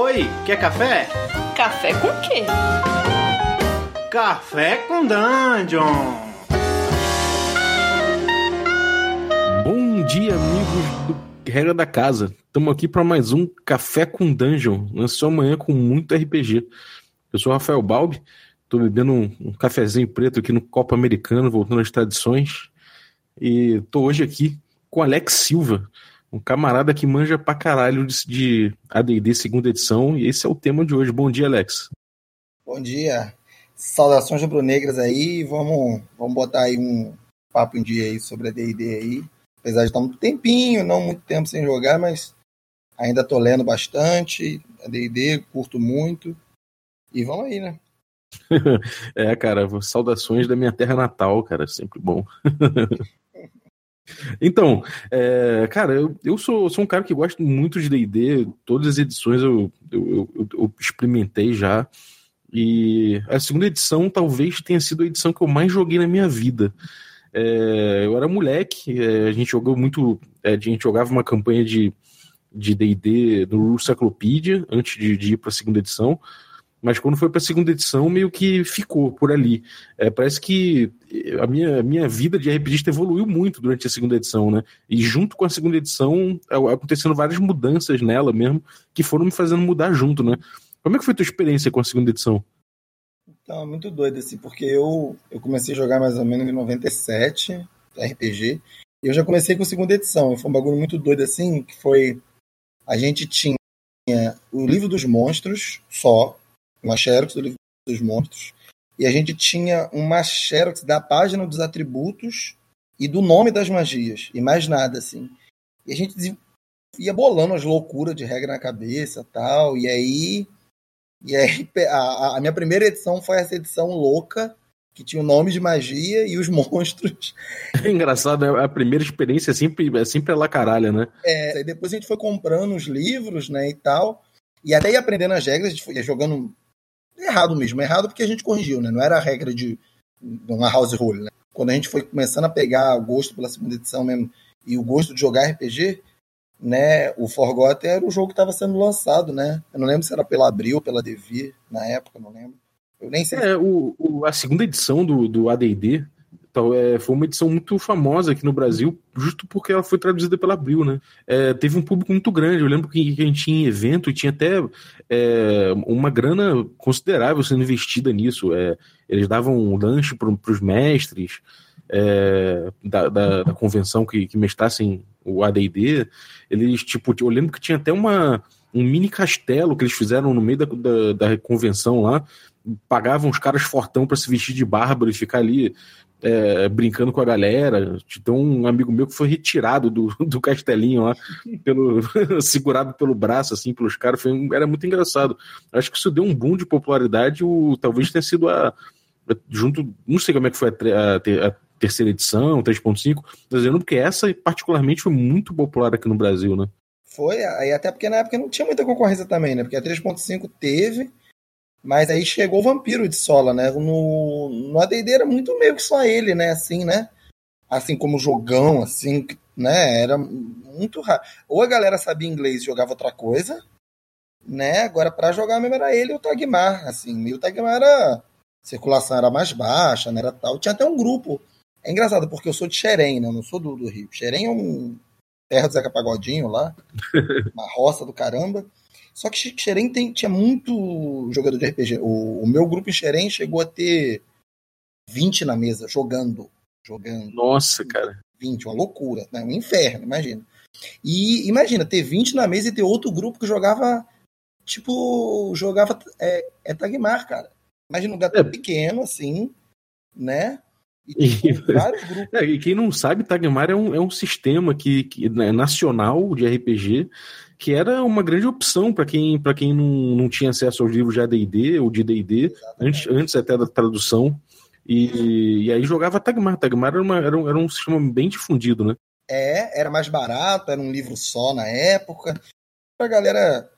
Oi, quer café? Café com quê? Café com Dungeon! Bom dia, amigos do Regra da Casa. Estamos aqui para mais um Café com Dungeon, na sua manhã com muito RPG. Eu sou o Rafael Balbi, estou bebendo um, um, cafezinho preto aqui no copo americano, voltando às tradições. E estou hoje aqui com Alex Silva, um camarada que manja pra caralho de, de AD&D segunda edição, e esse é o tema de hoje. Bom dia, Alex. Bom dia. Saudações rubro-negras aí, vamos, vamos botar aí um papo em dia aí sobre AD&D aí. Apesar de estar um tempinho, não muito tempo sem jogar, mas ainda tô lendo bastante, AD&D, curto muito. E vamos aí, né? é, cara, saudações da minha terra natal, cara, sempre bom. Então, é, cara, eu, eu sou, sou um cara que gosta muito de DD, todas as edições eu, eu, eu, experimentei já. E a segunda edição talvez tenha sido a edição que eu mais joguei na minha vida. É, eu era moleque, é, a gente jogou muito. É, a gente jogava uma campanha de DD do Cyclopedia antes de, de ir para a segunda edição mas quando foi para a segunda edição, meio que ficou por ali. É, parece que a minha, a minha vida de RPGista evoluiu muito durante a segunda edição, né? E junto com a segunda edição, acontecendo várias mudanças nela mesmo, que foram me fazendo mudar junto, né? Como é que foi a tua experiência com a segunda edição? Então, muito doido, assim, porque eu, eu comecei a jogar mais ou menos em 97, RPG, e eu já comecei com a segunda edição. Foi um bagulho muito doido, assim, que foi... A gente tinha o livro dos monstros só, uma xerox do livro dos monstros, e a gente tinha uma xerox da página dos atributos e do nome das magias, e mais nada, assim. E a gente ia bolando as loucuras de regra na cabeça tal, e aí. E aí a, a minha primeira edição foi essa edição louca, que tinha o nome de magia e os monstros. É engraçado, né? a primeira experiência é sempre, é sempre lá caralho, né? É, depois a gente foi comprando os livros, né, e tal, e até ia aprendendo as regras, a gente foi jogando errado mesmo. Errado porque a gente corrigiu, né? Não era a regra de uma house rule, né? Quando a gente foi começando a pegar o gosto pela segunda edição mesmo e o gosto de jogar RPG, né? O Forgotten era o jogo que estava sendo lançado, né? Eu não lembro se era pela Abril pela Devir na época, não lembro. Eu nem sei. É, o, o a segunda edição do, do AD&D é, foi uma edição muito famosa aqui no Brasil, justo porque ela foi traduzida pela Abril, né? É, teve um público muito grande. Eu lembro que, que a gente tinha evento e tinha até é, uma grana considerável sendo investida nisso. É, eles davam um lanche para os mestres é, da, da, da, convenção que, que mestrassem o AD&D. Eles, tipo, eu lembro que tinha até uma, um mini castelo que eles fizeram no meio da, da, da convenção lá, pagavam os caras fortão para se vestir de bárbaro e ficar ali é, brincando com a galera. Então, um amigo meu que foi retirado do, do castelinho lá, pelo, segurado pelo braço, assim, pelos caras. Foi, era muito engraçado. Acho que isso deu um boom de popularidade. O, talvez tenha sido a. Junto. Não sei como é que foi a, a, a terceira edição, 3.5, dizendo porque essa, particularmente, foi muito popular aqui no Brasil, né? Foi, aí até porque na época não tinha muita concorrência também, né? Porque a 3.5 teve, mas aí chegou o Vampiro de Sola, né? No, no AD&D era muito meio que só ele, né? Assim, né? Assim como jogão, assim, né? Era muito raro. Ou a galera sabia inglês e jogava outra coisa, né? Agora para jogar mesmo era ele e o Tagmar, assim. E o Tagmar era... Circulação era mais baixa, né? Era tal. Tinha até um grupo. É engraçado, porque eu sou de Xerém, né? Eu não sou do, do Rio. Xerém é um terra do Zeca Pagodinho lá. uma roça do caramba. Só que Xerém tem, tinha muito jogador de RPG. O, o, meu grupo em Xerém chegou a ter 20 na mesa, jogando. Jogando. Nossa, cara. 20, uma loucura, né? Um inferno, imagina. E imagina, ter 20 na mesa e ter outro grupo que jogava. Tipo, jogava. É, é Tagmar, cara. Imagina um gato é. pequeno, assim, né? E, tipo. É, e quem não sabe, Tagmar é um, é um sistema que, que né, nacional de RPG que era uma grande opção para quem, quem não, não tinha acesso aos livros de AD&D ou de D&D, antes, antes até da tradução, e, e aí jogava Tagmar. Tagmar era, uma, era, um, era um sistema bem difundido, né? É, era mais barato, era um livro só na época. A galera,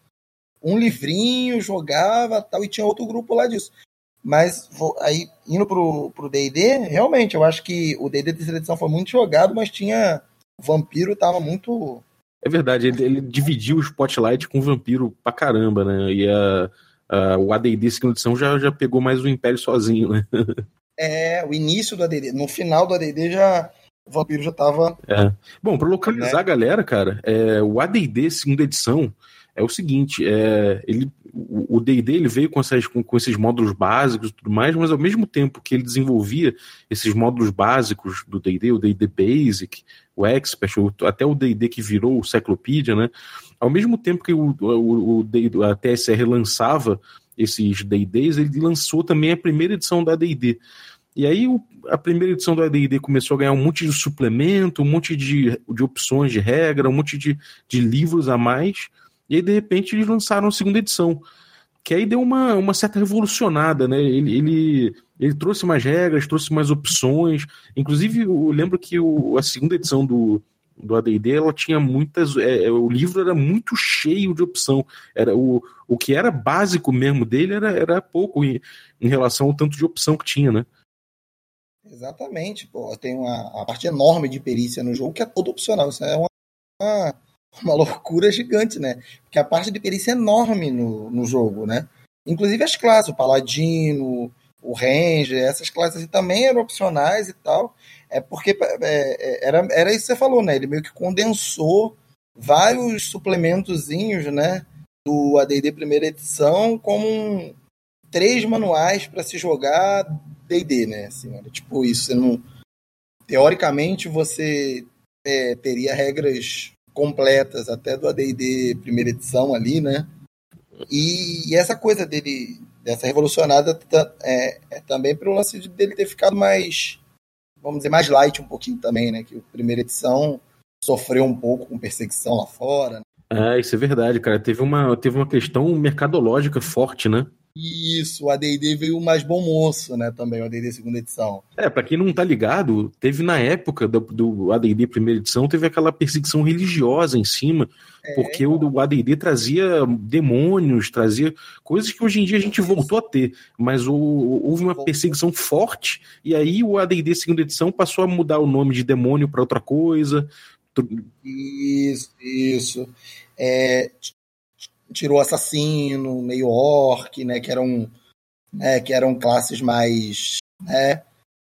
um livrinho, jogava tal, e tinha outro grupo lá disso. Mas aí, indo pro, pro D&D, realmente, eu acho que o D&D terceira edição foi muito jogado, mas tinha... O Vampiro tava muito É verdade, ele, ele, dividiu o Spotlight com o Vampiro pra caramba, né? E a, a, o AD&D segunda edição já, já pegou mais o Império sozinho, né? É, o início do AD&D. No final do AD&D já... O Vampiro já tava... É. Bom, pra localizar né? a galera, cara, é, o AD&D segunda edição é o seguinte, é, ele, o D&D ele veio com, essas, com, com, esses módulos básicos e tudo mais, mas ao mesmo tempo que ele desenvolvia esses módulos básicos do D&D, o D&D Basic, o Expert, até o D&D que virou o Cyclopedia, né? Ao mesmo tempo que o, o, o a TSR lançava esses D&Ds, ele lançou também a primeira edição da D&D. E aí o, a primeira edição do AD&D começou a ganhar um monte de suplemento, um monte de, de opções de regra, um monte de, de livros a mais, e aí, de repente, eles lançaram a segunda edição. Que aí deu uma, uma certa revolucionada, né? Ele, ele, ele trouxe mais regras, trouxe mais opções. Inclusive, eu lembro que o, a segunda edição do, do AD&D, ela tinha muitas... É, é, o livro era muito cheio de opção. Era o, o que era básico mesmo dele era, era pouco em, em relação ao tanto de opção que tinha, né? Exatamente. Pô, tem uma, uma parte enorme de perícia no jogo que é todo opcional. Isso é uma, uma uma loucura gigante, né? Porque a parte de perícia é enorme no, no jogo, né? Inclusive as classes, o Paladino, o Ranger, essas classes também eram opcionais e tal. É porque é, é, era, era isso que você falou, né? Ele meio que condensou vários suplementozinhos, né? Do AD&D primeira edição como um, três manuais para se jogar D&D, né? Assim, era tipo isso. Você não, teoricamente, você é, teria regras completas, até do AD&D primeira edição ali, né? E, e, essa coisa dele, dessa revolucionada, é, é também pelo lance dele ter ficado mais, vamos dizer, mais light um pouquinho também, né? Que a primeira edição sofreu um pouco com perseguição lá fora. Né? É, isso é verdade, cara. Teve uma, teve uma questão mercadológica forte, né? Isso, o AD&D veio mais bom moço, né, também, o AD&D segunda edição. É, para quem não tá ligado, teve na época do, do AD&D primeira edição, teve aquela perseguição religiosa em cima, é, porque o, o AD&D trazia demônios, trazia coisas que hoje em dia a gente voltou a ter, mas o, houve uma perseguição forte, e aí o AD&D segunda edição passou a mudar o nome de demônio para outra coisa. Isso, isso. É, tirou assassino, meio orc, né, que eram, né, que eram classes mais, né,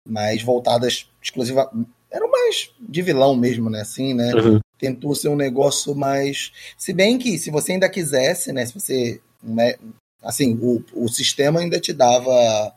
mais voltadas exclusiva, eram mais de vilão mesmo, né, assim, né? Uhum. Tentou ser um negócio mais, se bem que se você ainda quisesse, né, se você, né, assim, o, o sistema ainda te dava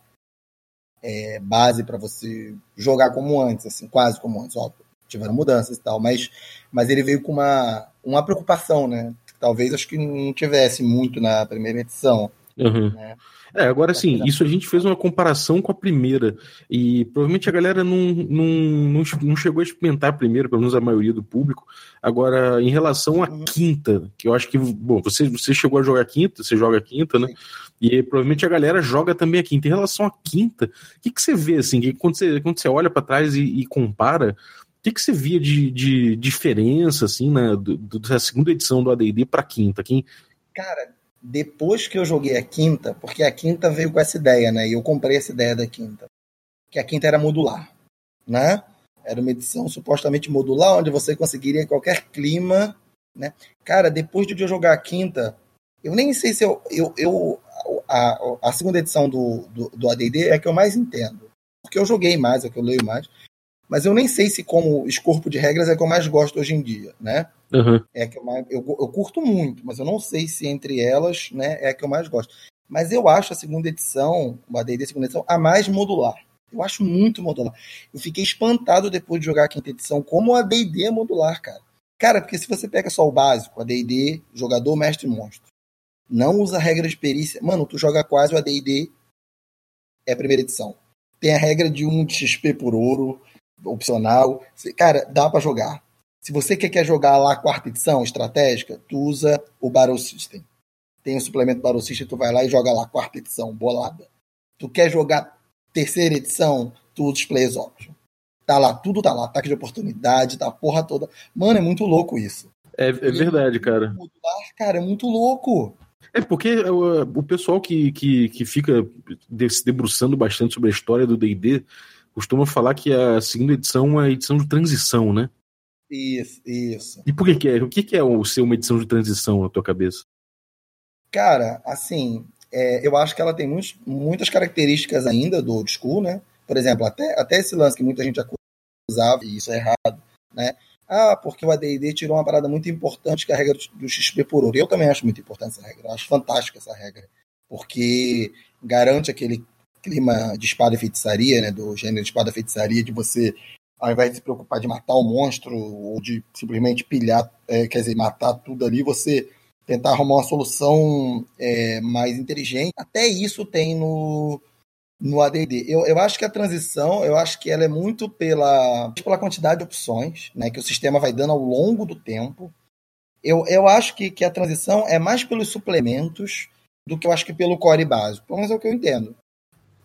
é, base para você jogar como antes, assim, quase como antes, óbvio. Tiveram mudanças e tal, mas, mas ele veio com uma, uma preocupação, né? Talvez acho que não tivesse muito na primeira edição. Uhum. Né? É, agora sim, isso a gente fez uma comparação com a primeira. E provavelmente a galera não, não, não, não, chegou a experimentar a primeira, pelo menos a maioria do público. Agora, em relação à uhum. quinta, que eu acho que, bom, você, você chegou a jogar a quinta, você joga a quinta, né? E provavelmente a galera joga também a quinta. Em relação à quinta, o que, que você vê, assim, que quando você, quando você olha para trás e, e compara, que, que você via de, de diferença, assim, né, do, do, da segunda edição do AD&D para a quinta? Quem... Cara, depois que eu joguei a quinta, porque a quinta veio com essa ideia, né, e eu comprei essa ideia da quinta, que a quinta era modular, né? Era uma edição supostamente modular, onde você conseguiria qualquer clima, né? Cara, depois de eu jogar a quinta, eu nem sei se eu... eu, eu a, a segunda edição do, do, do AD&D é a que eu mais entendo, porque eu joguei mais, é que eu leio mais, mas eu nem sei se como escorpo de regras é que eu mais gosto hoje em dia, né? Uhum. É que eu, mais, eu, eu, curto muito, mas eu não sei se entre elas, né, é a que eu mais gosto. Mas eu acho a segunda edição, o AD&D segunda edição, a mais modular. Eu acho muito modular. Eu fiquei espantado depois de jogar a quinta edição como o AD&D é modular, cara. Cara, porque se você pega só o básico, AD&D, jogador, mestre, monstro, não usa regra de perícia, mano, tu joga quase o AD&D é a primeira edição. Tem a regra de 1 de XP por ouro, opcional. Cara, dá para jogar. Se você quer, quer jogar lá a quarta edição estratégica, tu usa o Battle System. Tem o suplemento Battle System, tu vai lá e joga lá a quarta edição, bolada. Tu quer jogar terceira edição, tu usa Players Option. Tá lá, tudo tá lá. Ataque de oportunidade, tá a porra toda. Mano, é muito louco isso. É, é verdade, cara. Modular, cara, é muito louco. É porque o, o pessoal que, que, que fica se debruçando bastante sobre a história do D&D costuma falar que a segunda edição é a edição de transição, né? Isso, isso. E por que, que é? O que, que é o ser uma edição de transição na tua cabeça? Cara, assim, é, eu acho que ela tem muitos, muitas características ainda do old school, né? Por exemplo, até, até esse lance que muita gente acusava, e isso é errado, né? Ah, porque o AD&D tirou uma parada muito importante, que é a regra do XP por ouro. Eu também acho muito importante essa regra. Eu acho fantástica essa regra. Porque garante aquele clima de espada e feitiçaria, né? Do gênero de espada e feitiçaria, de você, ao invés de se preocupar de matar o monstro, ou de simplesmente pilhar, é, quer dizer, matar tudo ali, você tentar arrumar uma solução é, mais inteligente. Até isso tem no, no AD&D. Eu, eu acho que a transição, eu acho que ela é muito pela, pela quantidade de opções né, que o sistema vai dando ao longo do tempo. Eu, eu acho que, que a transição é mais pelos suplementos do que eu acho que pelo core básico. Pelo menos é o que eu entendo.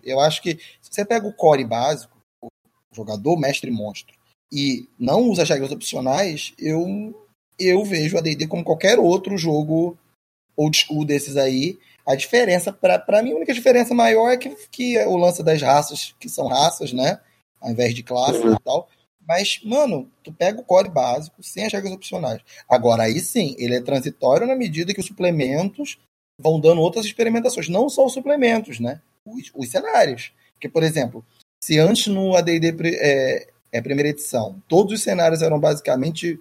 Eu acho que se você pega o core básico, o jogador, mestre monstro, e não usa as regras opcionais, eu, eu vejo a D&D como qualquer outro jogo old school desses aí, a diferença, para mim, a única diferença maior é que, que o lance das raças, que são raças, né? Ao invés de classe uhum. e tal. Mas, mano, tu pega o core básico sem as regras opcionais. Agora, aí sim, ele é transitório na medida que os suplementos vão dando outras experimentações. Não só os suplementos, né? Os, os cenários. Porque, por exemplo, se antes no AD&D é, é primeira edição, todos os cenários eram basicamente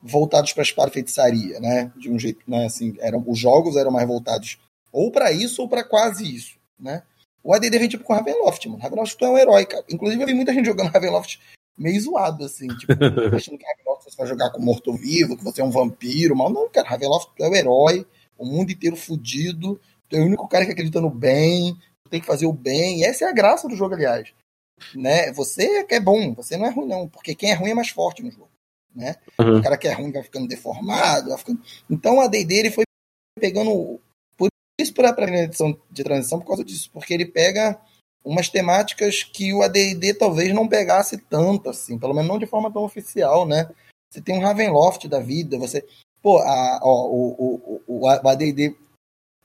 voltados para a espada feitiçaria, né? De um jeito, né? Assim, eram, os jogos eram mais voltados ou para isso ou para quase isso, né? O AD&D vem tipo com Ravenloft, mano. Ravenloft tu é um herói, cara. Inclusive eu vi muita gente jogando Ravenloft meio zoado, assim, tipo, achando que Ravenloft você vai jogar com morto-vivo, que você é um vampiro, mas não, cara, Ravenloft tu é o herói, o mundo inteiro fudido, tu é o único cara que acredita no bem, tem que fazer o bem, e essa é a graça do jogo, aliás. Né? Você que é bom, você não é ruim, não, porque quem é ruim é mais forte no jogo. Né? Uhum. O cara que é ruim vai ficando deformado, vai ficando... Então a D&D ele foi pegando isso para a edição de transição por causa disso, porque ele pega umas temáticas que o AD&D talvez não pegasse tanto, assim, pelo menos não de forma tão oficial, né? Você tem um Ravenloft da vida, você... Pô, a, ó, o, o, o, o AD&D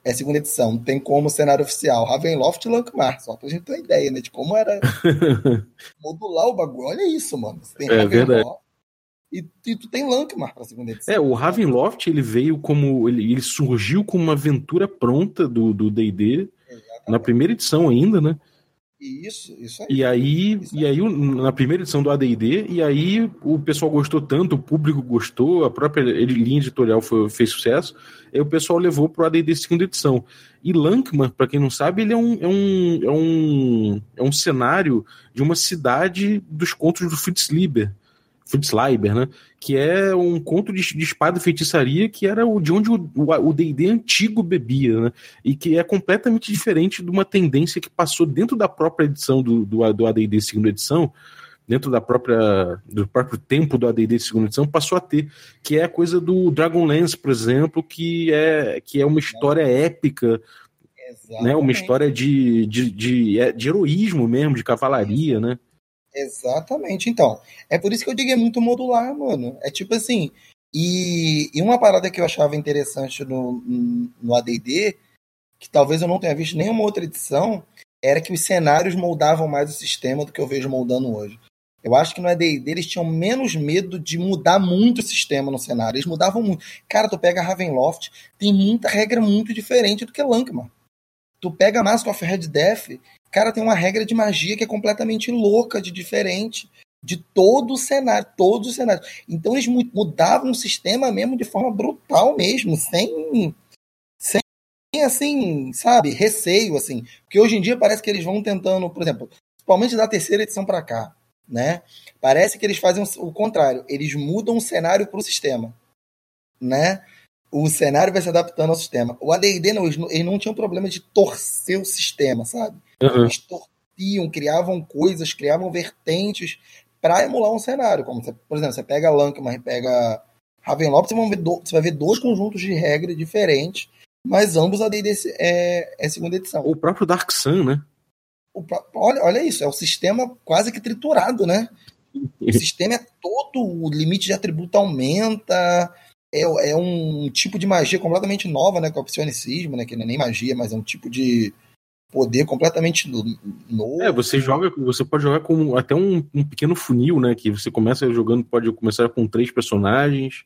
é segunda edição, tem como cenário oficial Ravenloft e Lankmar, só pra gente ter uma ideia, né, de como era modular o bagulho. Olha isso, mano. Você tem é Ravenloft, verdade. E, e, tu tem Lankmar pra segunda edição. É, o Ravenloft, ele veio como. Ele, ele surgiu como uma aventura pronta do DD, na primeira edição ainda, né? Isso, isso aí. E aí, isso aí. e aí na primeira edição do AD&D, e aí o pessoal gostou tanto, o público gostou, a própria linha editorial foi, fez sucesso, aí o pessoal levou para o AD&D segunda edição. E Lankman, para quem não sabe, ele é um, é, um, é, um, é um cenário de uma cidade dos contos do Fritz Lieber, Fritz Leiber, né? Que é um conto de, de espada e feitiçaria que era o, de onde o D&D antigo bebia, né? E que é completamente diferente de uma tendência que passou dentro da própria edição do, do, do AD&D segunda edição, dentro da própria do próprio tempo do AD&D segunda edição passou a ter, que é a coisa do Dragonlance, por exemplo, que é que é uma história épica, Exatamente. né? Uma história de, de, de, é, de heroísmo mesmo, de cavalaria, né? Exatamente. Então, é por isso que eu digo é muito modular, mano. É tipo assim. E, e uma parada que eu achava interessante no, no ADD, que talvez eu não tenha visto nenhuma outra edição, era que os cenários moldavam mais o sistema do que eu vejo moldando hoje. Eu acho que no AD&D eles tinham menos medo de mudar muito o sistema no cenário. Eles mudavam muito. Cara, tu pega Ravenloft, tem muita regra muito diferente do que Lankman. Tu pega Mask of Red Death, Cara, tem uma regra de magia que é completamente louca, de diferente, de todo o cenário, todos os cenários. Então eles mudavam o sistema mesmo de forma brutal mesmo, sem, sem assim, sabe, receio, assim. Porque hoje em dia parece que eles vão tentando, por exemplo, principalmente da terceira edição para cá, né? Parece que eles fazem o contrário, eles mudam o cenário para o sistema, né? O cenário vai se adaptando ao sistema. O AD&D não, eles não, eles não tinham problema de torcer o sistema, sabe? Uhum. Eles torciam, criavam coisas, criavam vertentes para emular um cenário. Como você, por exemplo, você pega Lankman e pega Ravenloft, você, ver do, você vai ver dois conjuntos de regras diferentes, mas ambos a D&D é, é segunda edição. O próprio Dark Sun, né? O, olha, olha isso, é o sistema quase que triturado, né? O sistema é todo, o limite de atributo aumenta, é, é um tipo de magia completamente nova, né? Com o psionicismo, né? Que não é nem magia, mas é um tipo de, poder completamente novo. É, você joga, você pode jogar com até um, um pequeno funil, né? Que você começa jogando, pode começar com três personagens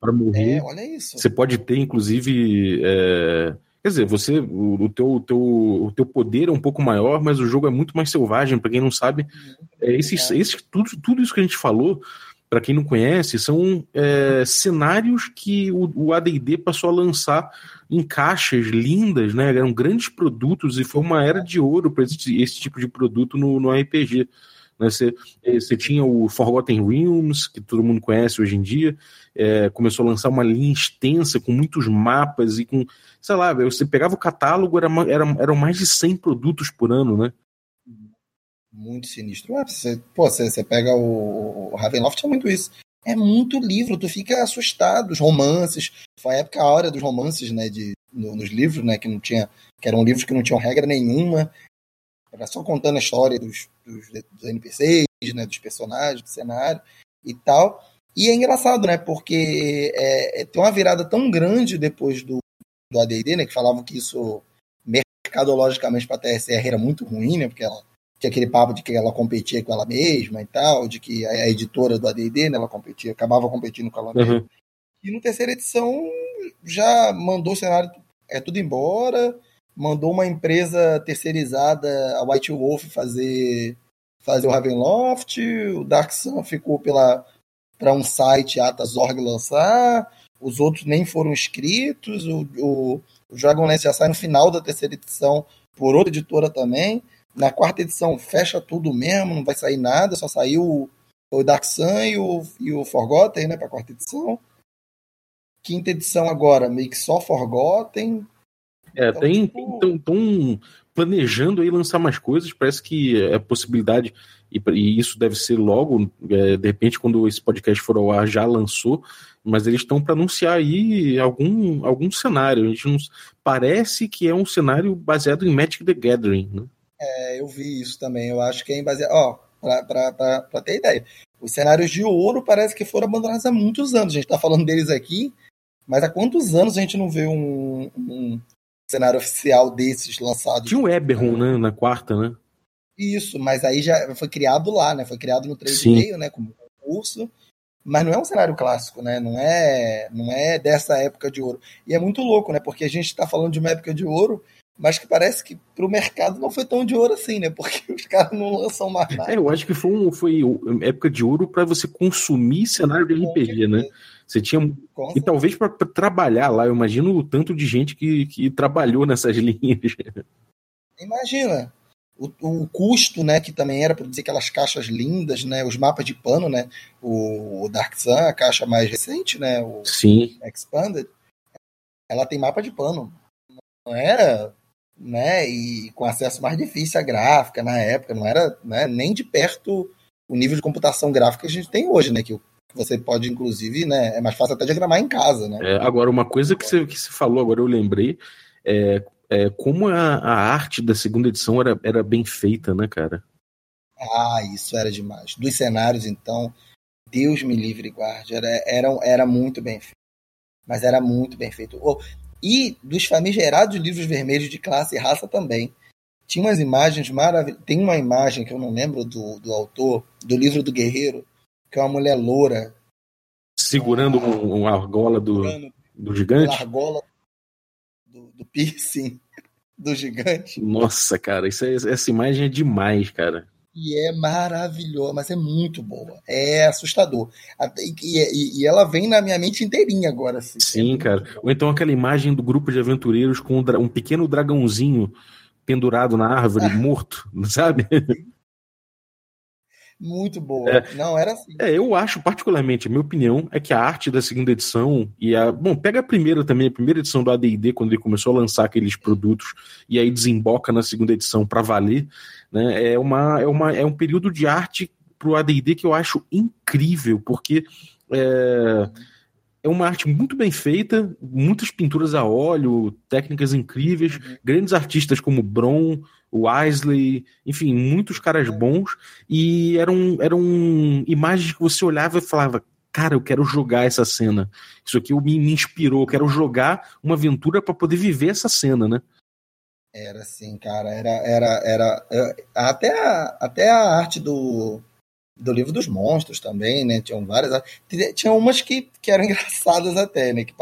para morrer. É, olha isso. Você pode ter, inclusive. É... Quer dizer, você, o, o, teu, o, teu, o teu poder é um pouco maior, mas o jogo é muito mais selvagem, para quem não sabe. É, esses, esses, tudo, tudo isso que a gente falou para quem não conhece, são é, cenários que o, o AD&D passou a lançar em caixas lindas, né? Eram grandes produtos e foi uma era de ouro para esse, esse, tipo de produto no, no RPG. Né? Você, é, você tinha o Forgotten Realms, que todo mundo conhece hoje em dia, é, começou a lançar uma linha extensa com muitos mapas e com, sei lá, você pegava o catálogo, era, era, eram mais de 100 produtos por ano, né? Muito sinistro. Você, pô, você, você pega o, o Ravenloft, é muito isso. É muito livro, tu fica assustado. Os romances, foi a época a hora dos romances, né, de, no, nos livros, né, que não tinha, que eram livros que não tinham regra nenhuma. Era só contando a história dos, dos, dos NPCs, né, dos personagens, do cenário e tal. E é engraçado, né, porque é, é, tem uma virada tão grande depois do, do AD&D, né, que falavam que isso mercadologicamente para a TSR era muito ruim, né, porque ela tinha aquele papo de que ela competia com ela mesma e tal, de que a, editora do AD&D, né, ela competia, acabava competindo com ela mesma. Uhum. E no terceira edição já mandou o cenário é tudo embora, mandou uma empresa terceirizada, a White Wolf, fazer fazer o Ravenloft, o Dark Sun ficou pela para um site Atas.org lançar, os outros nem foram inscritos, o, o, o Dragonlance já sai no final da terceira edição por outra editora também. Na quarta edição fecha tudo mesmo, não vai sair nada, só saiu o Dark Sun e o, e o Forgotten, né, pra quarta edição. Quinta edição agora, meio que só Forgotten. É, então, tem, tipo... planejando aí lançar mais coisas, parece que é possibilidade, e, e isso deve ser logo, é, de repente, quando esse podcast for ao ar, já lançou, mas eles estão para anunciar aí algum, algum cenário. A gente não, parece que é um cenário baseado em Magic the Gathering, né? É, eu vi isso também. Eu acho que é em base. Ó, para ter ideia. Os cenários de ouro parece que foram abandonados há muitos anos. A gente está falando deles aqui, mas há quantos anos a gente não vê um, um cenário oficial desses lançados? Tinha o Eberron, né? Na quarta, né? Isso, mas aí já foi criado lá, né? Foi criado no 3,5, né? Como concurso. Mas não é um cenário clássico, né? Não é, não é dessa época de ouro. E é muito louco, né? Porque a gente está falando de uma época de ouro mas que parece que para o mercado não foi tão de ouro assim, né? Porque os caras não lançam mais nada. É, eu acho que foi, um, foi época de ouro para você consumir cenário de RPG, né? Você tinha. Com e talvez para trabalhar lá, eu imagino o tanto de gente que, que trabalhou nessas linhas. Imagina. O, o custo, né, que também era produzir aquelas caixas lindas, né, os mapas de pano, né, o, o Dark Sun, a caixa mais recente, né, o Sim. Expanded, ela tem mapa de pano. Não era né? E com acesso mais difícil à gráfica na época, não era né, nem de perto o nível de computação gráfica que a gente tem hoje, né? Que você pode, inclusive, né? É mais fácil até diagramar em casa, né? É, agora, uma coisa que você, que você falou, agora eu lembrei, é, é como a, a arte da segunda edição era, era bem feita, né, cara? Ah, isso era demais. Dos cenários, então, Deus me livre e guarde, era, era, era muito bem feito. Mas era muito bem feito. E dos famigerados livros vermelhos de classe e raça também. Tinha umas imagens maravilhosas. Tem uma imagem que eu não lembro do, do autor, do livro do Guerreiro, que é uma mulher loura. Segurando uma argola do, do gigante? A argola do, do piercing do gigante. Nossa, cara, isso é, essa imagem é demais, cara. E é maravilhosa, mas é muito boa. É assustador. E, e, e, ela vem na minha mente inteirinha agora. Assim. Sim, é cara. Ou então aquela imagem do grupo de aventureiros com um pequeno dragãozinho pendurado na árvore, morto, sabe? Muito boa. É, Não, era assim. É, eu acho, particularmente, a minha opinião é que a arte da segunda edição e a. Bom, pega a primeira também, a primeira edição do ADD, quando ele começou a lançar aqueles produtos, e aí desemboca na segunda edição para valer. Né? É, uma, é, uma, é um período de arte pro ADD que eu acho incrível, porque. É, é uma arte muito bem feita, muitas pinturas a óleo, técnicas incríveis, uhum. grandes artistas como Bron, Wesley, enfim, muitos caras bons, e eram, eram imagens que você olhava e falava, cara, eu quero jogar essa cena. Isso aqui me, me inspirou, eu quero jogar uma aventura para poder viver essa cena, né? Era assim, cara, era, era, era, até a, até a arte do, do livro dos monstros também, né? Tinham várias, tinha umas que, que eram engraçadas até, né? Que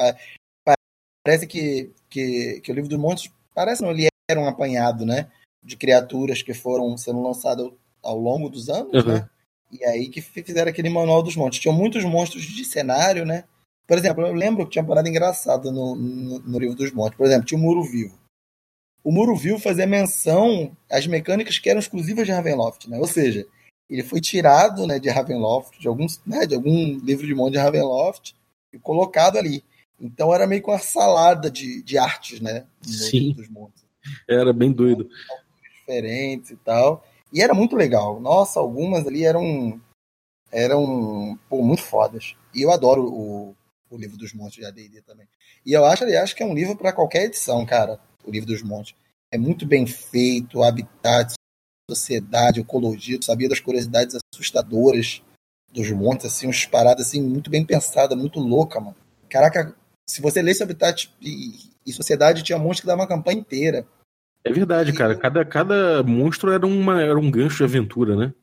parece que, que, que o livro dos monstros parece não, ele era um apanhado, né? De criaturas que foram sendo lançadas ao longo dos anos, uhum. né? E aí que fizeram aquele manual dos monstros. Tinham muitos monstros de cenário, né? Por exemplo, eu lembro que tinha uma parada engraçada no, no, no livro dos monstros. Por exemplo, tinha o Muro Vivo. O Muro Vivo fazia menção às mecânicas que eram exclusivas de Ravenloft, né? Ou seja, ele foi tirado né, de Ravenloft, de, alguns, né, de algum livro de monte de Ravenloft, e colocado ali. Então era meio que uma salada de, de artes, né? Sim. Dos montes. Era bem doido. Diferentes e tal. E era muito legal. Nossa, algumas ali eram eram pô, muito fodas. E eu adoro o, o livro dos montes de AD&D também. E eu acho, aliás, que é um livro para qualquer edição, cara. O livro dos montes é muito bem feito, habitat, sociedade, ecologia, sabia das curiosidades assustadoras dos montes, assim, umas paradas assim muito bem pensadas, muito louca, mano. Caraca, se você lesse Habitat e, e Sociedade, tinha monstros que dava uma campanha inteira. É verdade, cara. Cada, cada monstro era, uma, era um gancho de aventura, né?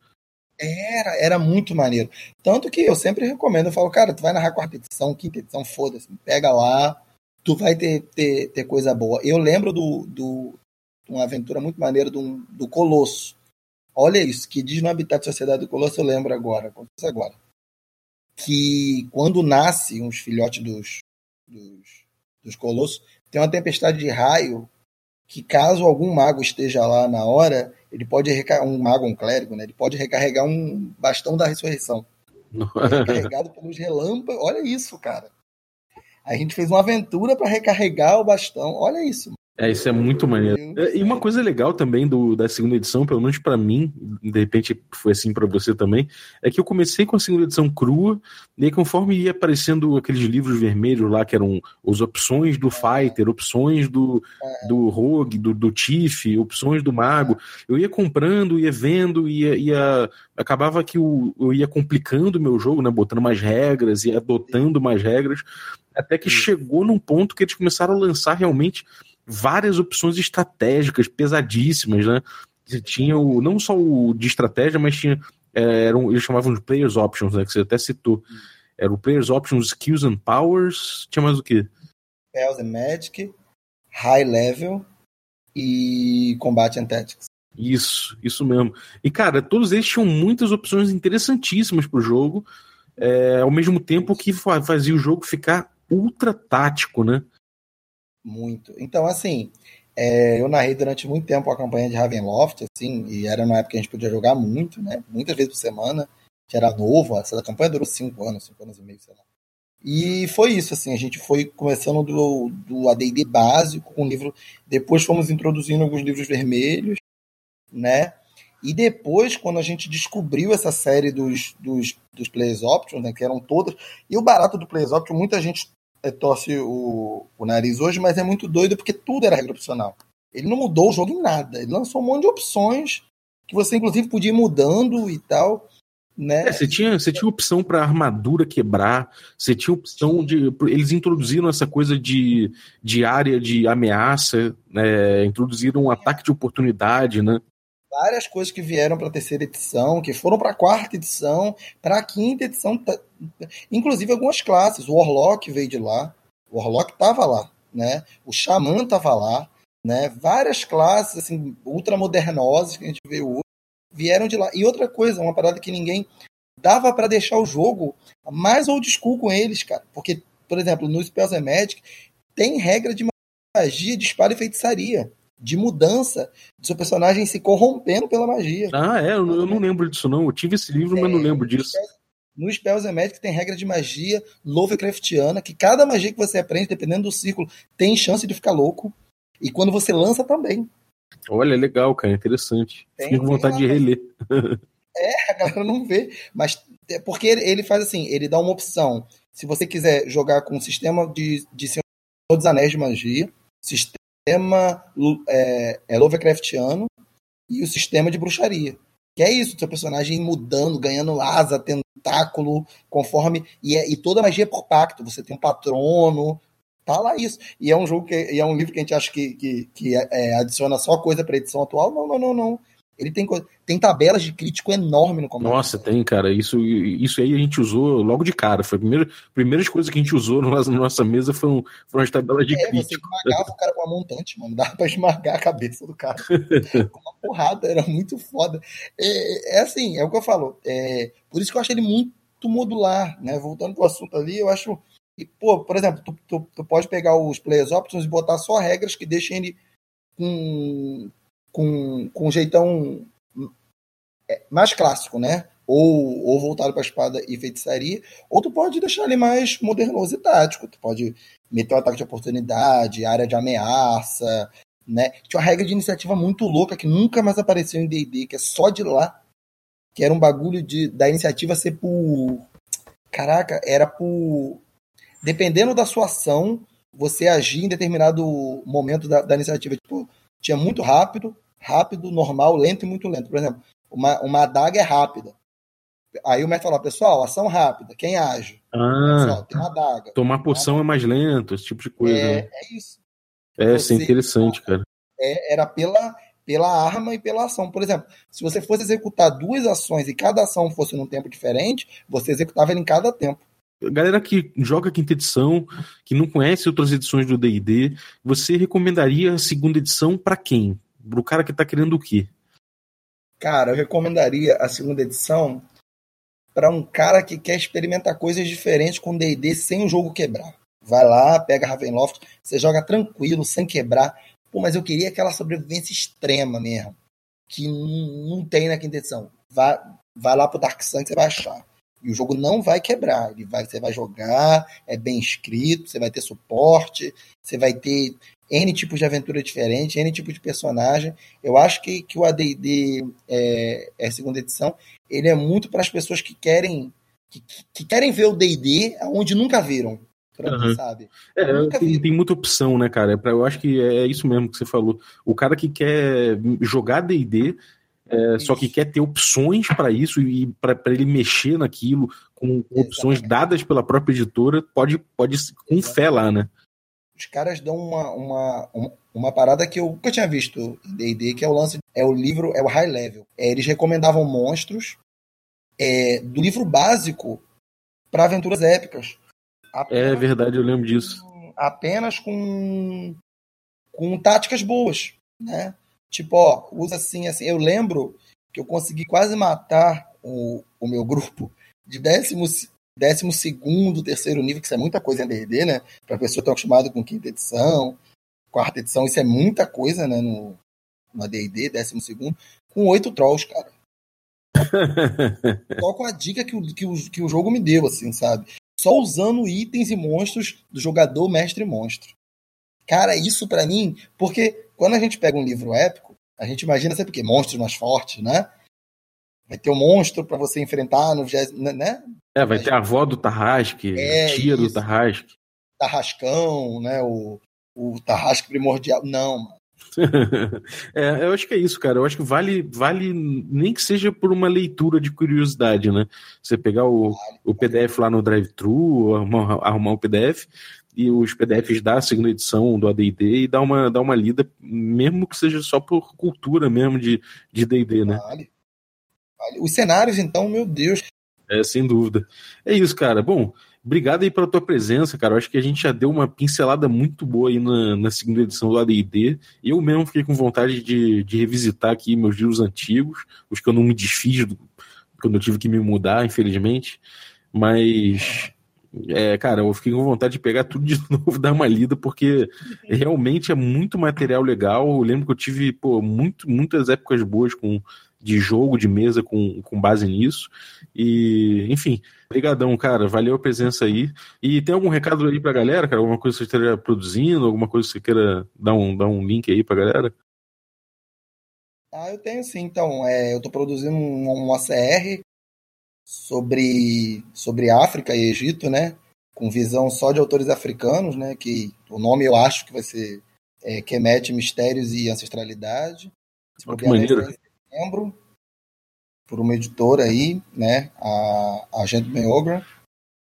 Era, era muito maneiro. Tanto que eu sempre recomendo, eu falo, cara, tu vai narrar quarta edição, quinta edição, foda-se, pega lá, tu vai ter, ter, ter coisa boa. Eu lembro do, do uma aventura muito maneira do, do Colosso. Olha isso, que diz no Habitat Sociedade do Colosso, eu lembro agora, acontece agora. Que quando nasce uns filhotes dos, dos, dos Colossos, tem uma tempestade de raio que caso algum mago esteja lá na hora, ele pode recarregar um mago, um clérigo, né? Ele pode recarregar um bastão da ressurreição. Recarregado pelos relâmpagos. Olha isso, cara. A gente fez uma aventura para recarregar o bastão. Olha isso. É, isso é muito maneiro. É, e uma coisa legal também do, da segunda edição, pelo menos para mim, de repente foi assim para você também, é que eu comecei com a segunda edição crua, e aí conforme ia aparecendo aqueles livros vermelhos lá, que eram as opções do Fighter, opções do, do Rogue, do, do Tiff, opções do Mago, eu ia comprando, ia vendo, ia, ia acabava que eu, eu ia complicando o meu jogo, né, botando mais regras, e adotando mais regras, até que chegou num ponto que eles começaram a lançar realmente várias opções estratégicas pesadíssimas, né? Você tinha o, não só o de estratégia, mas tinha. É, eram, eles chamavam de Players Options, né? Que você até citou. Era o Players Options, Skills and Powers. Tinha mais o quê? Spells and Magic, High Level e Combat and Tactics. Isso, isso mesmo. E, cara, todos eles tinham muitas opções interessantíssimas pro jogo, é, ao mesmo tempo que fazia o jogo ficar ultra tático, né? Muito. Então, assim, é, eu narrei durante muito tempo a campanha de Ravenloft, assim, e era uma época que a gente podia jogar muito, né? Muitas vezes por semana, que era novo. Essa campanha durou cinco anos, cinco anos e meio, sei lá. E foi isso, assim, a gente foi começando do, do AD&D básico com o livro, depois fomos introduzindo alguns livros vermelhos, né? E depois, quando a gente descobriu essa série dos, dos, dos Players Options, né, que eram todas, e o barato do Players Options, muita gente torce o, o nariz hoje, mas é muito doido porque tudo era regra opcional. Ele não mudou o jogo em nada. Ele lançou um monte de opções que você, inclusive, podia ir mudando e tal. Né? É, você tinha, você tinha opção para armadura quebrar, você tinha opção de. Eles introduziram essa coisa de, de área de ameaça, né? introduziram um ataque de oportunidade, né? Várias coisas que vieram para a terceira edição, que foram para a quarta edição, para a quinta edição, inclusive algumas classes. O Warlock veio de lá, o Warlock estava lá, né? O Xamã estava lá, né? Várias classes assim ultramodernosas que a gente vê hoje vieram de lá. E outra coisa, uma parada que ninguém dava para deixar o jogo mais old school com eles, cara, porque por exemplo, no Spells and Magic tem regra de magia, de espada e feitiçaria de mudança do seu personagem se corrompendo pela magia. Ah, é? Eu, eu não lembro disso, não. Eu tive esse livro, é, mas não lembro disso. No Spells and Magic tem regra de magia Lovecraftiana, que cada magia que você aprende, dependendo do círculo, tem chance de ficar louco. E quando você lança também. Olha, legal, cara, interessante. Tem, Fico com vontade de reler. É, a galera não vê. Mas é porque ele faz assim, ele dá uma opção. Se você quiser jogar com um sistema de, de Senhor dos Anéis de Magia, sistema sistema é, é Lovecraftiano e o sistema de bruxaria. Que é isso, seu personagem mudando, ganhando asa, tentáculo, conforme. E, é, e toda magia é por pacto. Você tem um patrono, tá lá isso. E é um jogo que é um livro que a gente acha que, que, que é, adiciona só coisa para edição atual. Não, não, não, não. Ele tem, tem tabelas de crítico enorme no Command Nossa, tem, cara. Isso, isso aí a gente usou logo de cara. Foi a primeira, primeiras coisas que a gente usou na nossa, nossa mesa foram, foram as tabelas de é, crítico. Você esmagava o cara com a montante, mano. Dava pra esmagar a cabeça do cara. com uma porrada, era muito foda. É, é assim, é o que eu falo. É, por isso que eu acho ele muito modular, né? Voltando pro assunto ali, eu acho. E, pô, por exemplo, tu, tu, tu pode pegar os players options e botar só regras que deixem ele com, com, com um jeitão é, mais clássico, né? Ou, ou voltado para espada e feitiçaria, ou tu pode deixar ele mais modernoso e tático. Tu pode meter um ataque de oportunidade, área de ameaça, né? Tinha uma regra de iniciativa muito louca que nunca mais apareceu em D&D, que é só de lá, que era um bagulho de, da iniciativa ser por... Caraca, era por... Dependendo da sua ação, você agir em determinado momento da, da iniciativa. Tipo, tinha muito rápido, rápido, normal, lento e muito lento. Por exemplo, uma, uma adaga é rápida. Aí o mestre falou, pessoal, ação rápida, quem age? Ah, pessoal, tem uma adaga. Tomar poção é mais lento, esse tipo de coisa. É, né? é isso. É, isso é interessante, cara. É, era pela, pela arma e pela ação. Por exemplo, se você fosse executar duas ações e cada ação fosse num tempo diferente, você executava ele em cada tempo. Galera que joga quinta edição, que não conhece outras edições do D&D, você recomendaria a segunda edição para quem? Pro cara que tá querendo o quê? Cara, eu recomendaria a segunda edição para um cara que quer experimentar coisas diferentes com D&D sem o jogo quebrar. Vai lá, pega Ravenloft, você joga tranquilo, sem quebrar. Pô, mas eu queria aquela sobrevivência extrema mesmo, que não tem na quinta edição. Vai, vai lá pro Dark Sun que você vai achar. E o jogo não vai quebrar. Ele vai, você vai jogar, é bem escrito, você vai ter suporte, você vai ter N tipos de aventura diferentes, N tipos de personagem. Eu acho que, que o AD&D é, é segunda edição, ele é muito para as pessoas que querem que, que querem ver o D&D onde nunca viram. Uhum. Sabe? É, tem, tem, muita opção, né, cara? Eu acho que é isso mesmo que você falou. O cara que quer jogar D&D é, só que quer ter opções para isso e para ele mexer naquilo com, opções dadas pela própria editora, pode, pode com fé lá, né? Os caras dão uma, uma, uma parada que eu nunca tinha visto em D&D, que é o lance, é o livro, é o high level. É, eles recomendavam monstros é, do livro básico para aventuras épicas. Apenas é verdade, eu lembro disso. apenas com, com táticas boas, né? Tipo, ó, usa assim, assim. Eu lembro que eu consegui quase matar o, o meu grupo de décimo, décimo segundo, terceiro nível, que isso é muita coisa em D&D, né? Pra pessoa estar acostumada com quinta edição, quarta edição, isso é muita coisa, né? No, no AD&D, décimo segundo, com oito trolls, cara. Só com a dica que o, que, o, que o jogo me deu, assim, sabe? Só usando itens e monstros do jogador mestre monstro. Cara, isso para mim, porque quando a gente pega um livro épico, a gente imagina sempre que monstros mais fortes, né? Vai ter um monstro para você enfrentar no né, né? É, vai ter a avó do Tarrasque, é, a tia isso. do Tarrasque. Tarrascão, né? O, o Tarrasque primordial. Não, mano. é, eu acho que é isso, cara. Eu acho que vale, vale nem que seja por uma leitura de curiosidade, né? Você pegar o, o PDF lá no drive-thru, arrumar, arrumar o PDF, e os PDFs da segunda edição do AD&D e dar uma, dar uma lida, mesmo que seja só por cultura mesmo de D&D, né? Vale. vale. Os cenários, então, meu Deus. É, sem dúvida. É isso, cara. Bom, obrigado aí pela tua presença, cara. Eu acho que a gente já deu uma pincelada muito boa aí na, na segunda edição do AD&D. Eu mesmo fiquei com vontade de, de revisitar aqui meus livros antigos, os que eu não me desfiz do, quando eu tive que me mudar, infelizmente. Mas é, cara, eu fiquei com vontade de pegar tudo de novo, dar uma lida, porque realmente é muito material legal. Eu lembro que eu tive pô, muito, muitas épocas boas com de jogo de mesa com, com base nisso. E, enfim, brigadão, cara. Valeu a presença aí. E tem algum recado aí pra galera, cara? Alguma coisa que você esteja produzindo? Alguma coisa que você queira dar um, dar um link aí pra galera? Ah, eu tenho sim. Então, é, eu tô produzindo um, um ACR sobre, sobre África e Egito, né? Com visão só de autores africanos, né? Que o nome eu acho que vai ser é, Kemet, Mistérios e Ancestralidade. Oh, que maneiro. Setembro, por uma editora aí, né? A, a Agente Meogra.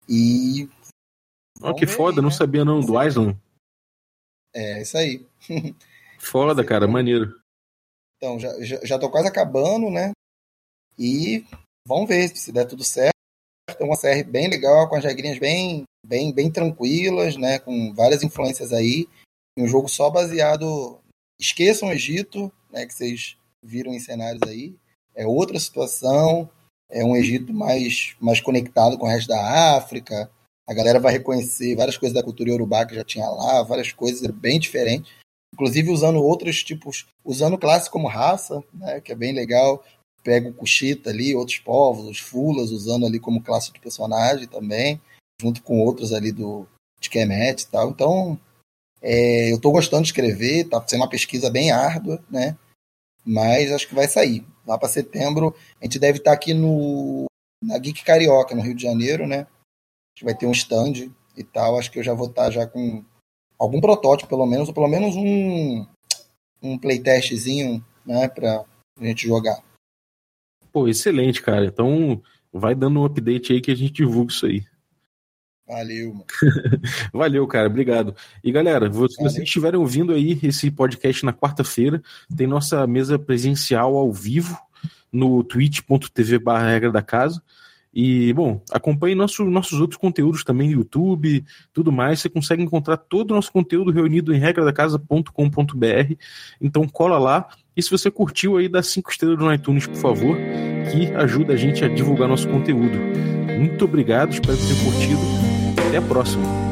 E. Oh, que foda, aí, não né? sabia não, do Island. É, isso aí. Foda, cara, maneiro. Então, já, já, já tô quase acabando, né? E vamos ver se der tudo certo. É uma série bem legal, com as regrinhas bem, bem, bem tranquilas, né? Com várias influências aí. Um jogo só baseado. Esqueçam o Egito, né? Que vocês viram em cenários aí. É outra situação. É um Egito mais, mais conectado com o resto da África. A galera vai reconhecer várias coisas da cultura iorubá que já tinha lá, várias coisas bem diferentes. Inclusive usando outros tipos, usando classe como raça, né? Que é bem legal pega o Kushita ali, outros povos, os Fulas, usando ali como classe de personagem também, junto com outros ali do de Kemet e tal. Então, é, eu estou gostando de escrever, tá sendo uma pesquisa bem árdua, né? Mas acho que vai sair. Lá para setembro, a gente deve estar tá aqui no na Geek Carioca, no Rio de Janeiro, né? A gente vai ter um stand e tal. Acho que eu já vou estar tá já com algum protótipo, pelo menos, ou pelo menos um, um playtestzinho, né, para a gente jogar. Pô, excelente, cara. Então, vai dando um update aí que a gente divulga isso aí. Valeu, mano. Valeu, cara. Obrigado. E galera, se vocês estiverem ouvindo aí esse podcast na quarta-feira, tem nossa mesa presencial ao vivo no twitch.tv barra regra da casa. E, bom, acompanhe nosso, nossos outros conteúdos também, YouTube, tudo mais. Você consegue encontrar todo o nosso conteúdo reunido em regradacasa.com.br. Então cola lá. E se você curtiu aí, dá cinco estrelas no iTunes, por favor, que ajuda a gente a divulgar nosso conteúdo. Muito obrigado, espero tenha curtido. Até a próxima.